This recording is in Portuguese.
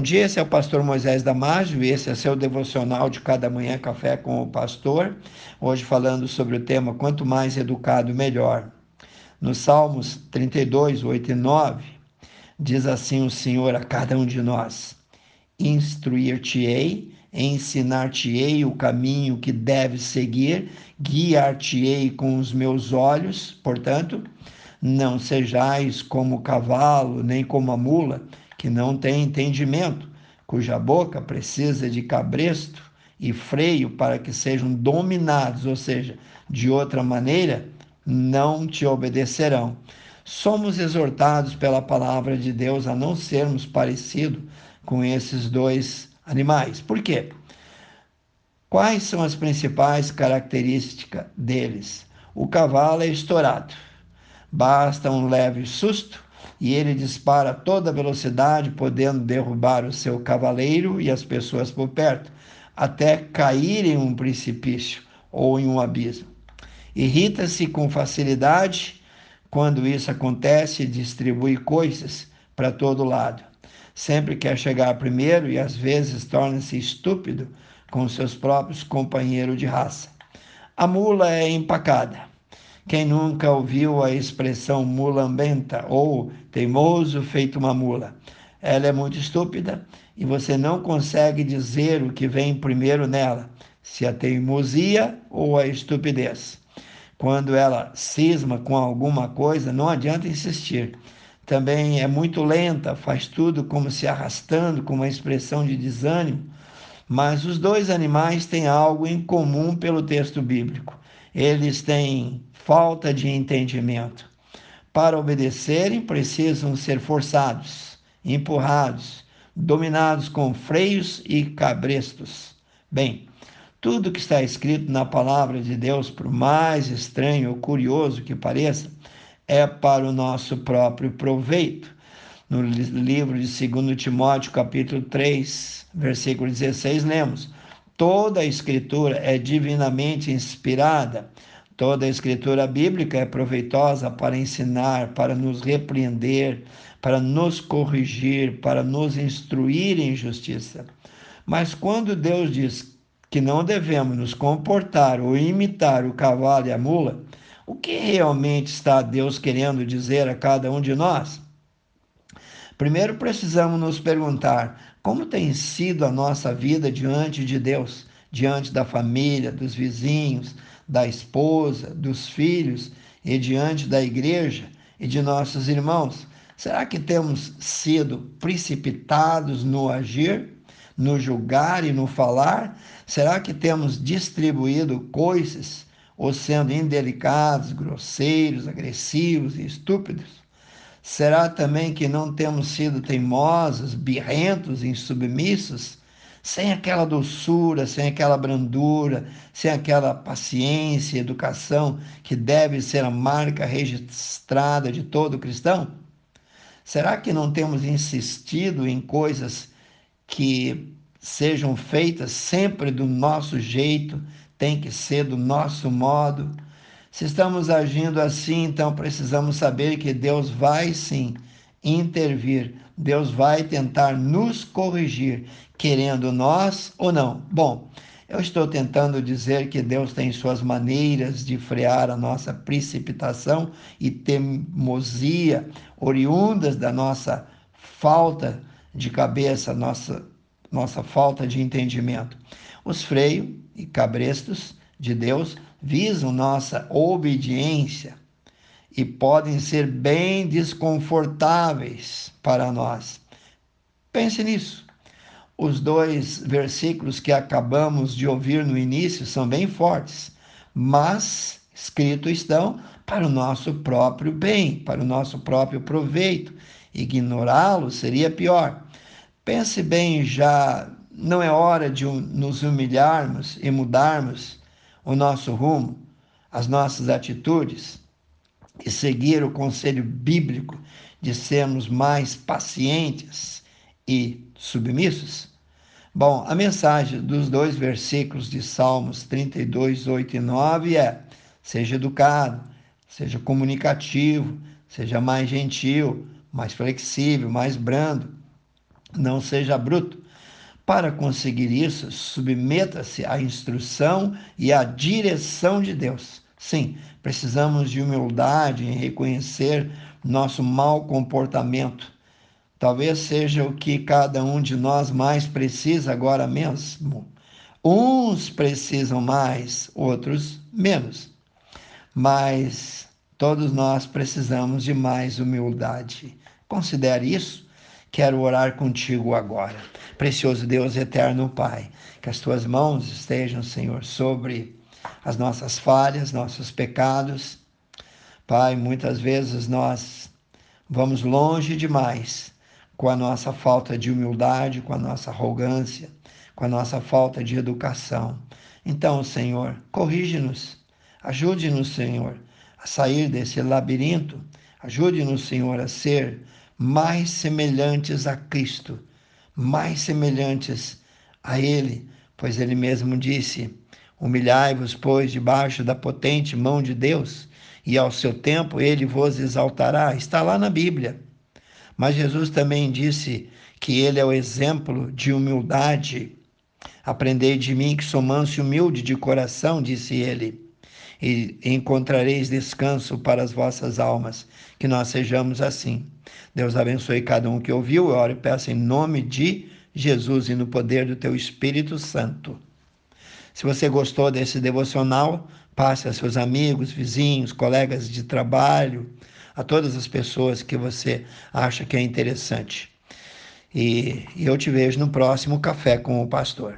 Bom dia, esse é o pastor Moisés Damásio e esse é seu devocional de cada manhã café com o pastor. Hoje falando sobre o tema quanto mais educado melhor. Nos Salmos 32, 8 e 9, diz assim o Senhor a cada um de nós: Instruir-te-ei, ensinar-te-ei o caminho que deves seguir, guiar-te-ei com os meus olhos, portanto, não sejais como o cavalo, nem como a mula que não tem entendimento, cuja boca precisa de cabresto e freio para que sejam dominados, ou seja, de outra maneira, não te obedecerão. Somos exortados pela palavra de Deus a não sermos parecidos com esses dois animais. Por quê? Quais são as principais características deles? O cavalo é estourado. Basta um leve susto e ele dispara a toda velocidade, podendo derrubar o seu cavaleiro e as pessoas por perto, até cair em um precipício ou em um abismo. Irrita-se com facilidade quando isso acontece e distribui coisas para todo lado. Sempre quer chegar primeiro e às vezes torna-se estúpido com seus próprios companheiros de raça. A mula é empacada quem nunca ouviu a expressão mulambenta ou teimoso feito uma mula? Ela é muito estúpida e você não consegue dizer o que vem primeiro nela, se a teimosia ou a estupidez. Quando ela cisma com alguma coisa, não adianta insistir. Também é muito lenta, faz tudo como se arrastando, com uma expressão de desânimo. Mas os dois animais têm algo em comum pelo texto bíblico. Eles têm falta de entendimento. Para obedecerem, precisam ser forçados, empurrados, dominados com freios e cabrestos. Bem, tudo que está escrito na palavra de Deus, por mais estranho ou curioso que pareça, é para o nosso próprio proveito. No livro de 2 Timóteo, capítulo 3, versículo 16, lemos: Toda a escritura é divinamente inspirada Toda a escritura bíblica é proveitosa para ensinar, para nos repreender, para nos corrigir, para nos instruir em justiça. Mas quando Deus diz que não devemos nos comportar ou imitar o cavalo e a mula, o que realmente está Deus querendo dizer a cada um de nós? Primeiro precisamos nos perguntar como tem sido a nossa vida diante de Deus, diante da família, dos vizinhos, da esposa, dos filhos e diante da igreja e de nossos irmãos? Será que temos sido precipitados no agir, no julgar e no falar? Será que temos distribuído coisas ou sendo indelicados, grosseiros, agressivos e estúpidos? Será também que não temos sido teimosos, birrentos, insubmissos? sem aquela doçura, sem aquela brandura, sem aquela paciência, educação que deve ser a marca registrada de todo cristão? Será que não temos insistido em coisas que sejam feitas sempre do nosso jeito, tem que ser do nosso modo? Se estamos agindo assim, então precisamos saber que Deus vai sim intervir. Deus vai tentar nos corrigir, querendo nós ou não. Bom, eu estou tentando dizer que Deus tem suas maneiras de frear a nossa precipitação e teimosia oriundas da nossa falta de cabeça, nossa, nossa falta de entendimento. Os freios e cabrestos de Deus visam nossa obediência e podem ser bem desconfortáveis para nós. Pense nisso. Os dois versículos que acabamos de ouvir no início são bem fortes, mas escritos estão para o nosso próprio bem, para o nosso próprio proveito. Ignorá-los seria pior. Pense bem, já não é hora de nos humilharmos e mudarmos o nosso rumo, as nossas atitudes e seguir o conselho bíblico de sermos mais pacientes e submissos? Bom, a mensagem dos dois versículos de Salmos 32, 8 e 9 é: seja educado, seja comunicativo, seja mais gentil, mais flexível, mais brando. Não seja bruto. Para conseguir isso, submeta-se à instrução e à direção de Deus. Sim, precisamos de humildade em reconhecer nosso mau comportamento. Talvez seja o que cada um de nós mais precisa agora mesmo. Uns precisam mais, outros menos. Mas todos nós precisamos de mais humildade. Considere isso. Quero orar contigo agora. Precioso Deus eterno Pai, que as tuas mãos estejam, Senhor, sobre as nossas falhas, nossos pecados. Pai, muitas vezes nós vamos longe demais com a nossa falta de humildade, com a nossa arrogância, com a nossa falta de educação. Então, Senhor, corrige-nos, ajude-nos, Senhor, a sair desse labirinto, ajude-nos, Senhor, a ser mais semelhantes a Cristo, mais semelhantes a Ele, pois Ele mesmo disse: Humilhai-vos, pois, debaixo da potente mão de Deus, e ao seu tempo ele vos exaltará. Está lá na Bíblia. Mas Jesus também disse que ele é o exemplo de humildade. Aprendei de mim que sou manso e humilde de coração, disse ele, e encontrareis descanso para as vossas almas. Que nós sejamos assim. Deus abençoe cada um que ouviu. Eu oro e peço em nome de Jesus e no poder do teu Espírito Santo. Se você gostou desse devocional, passe a seus amigos, vizinhos, colegas de trabalho, a todas as pessoas que você acha que é interessante. E eu te vejo no próximo Café com o Pastor.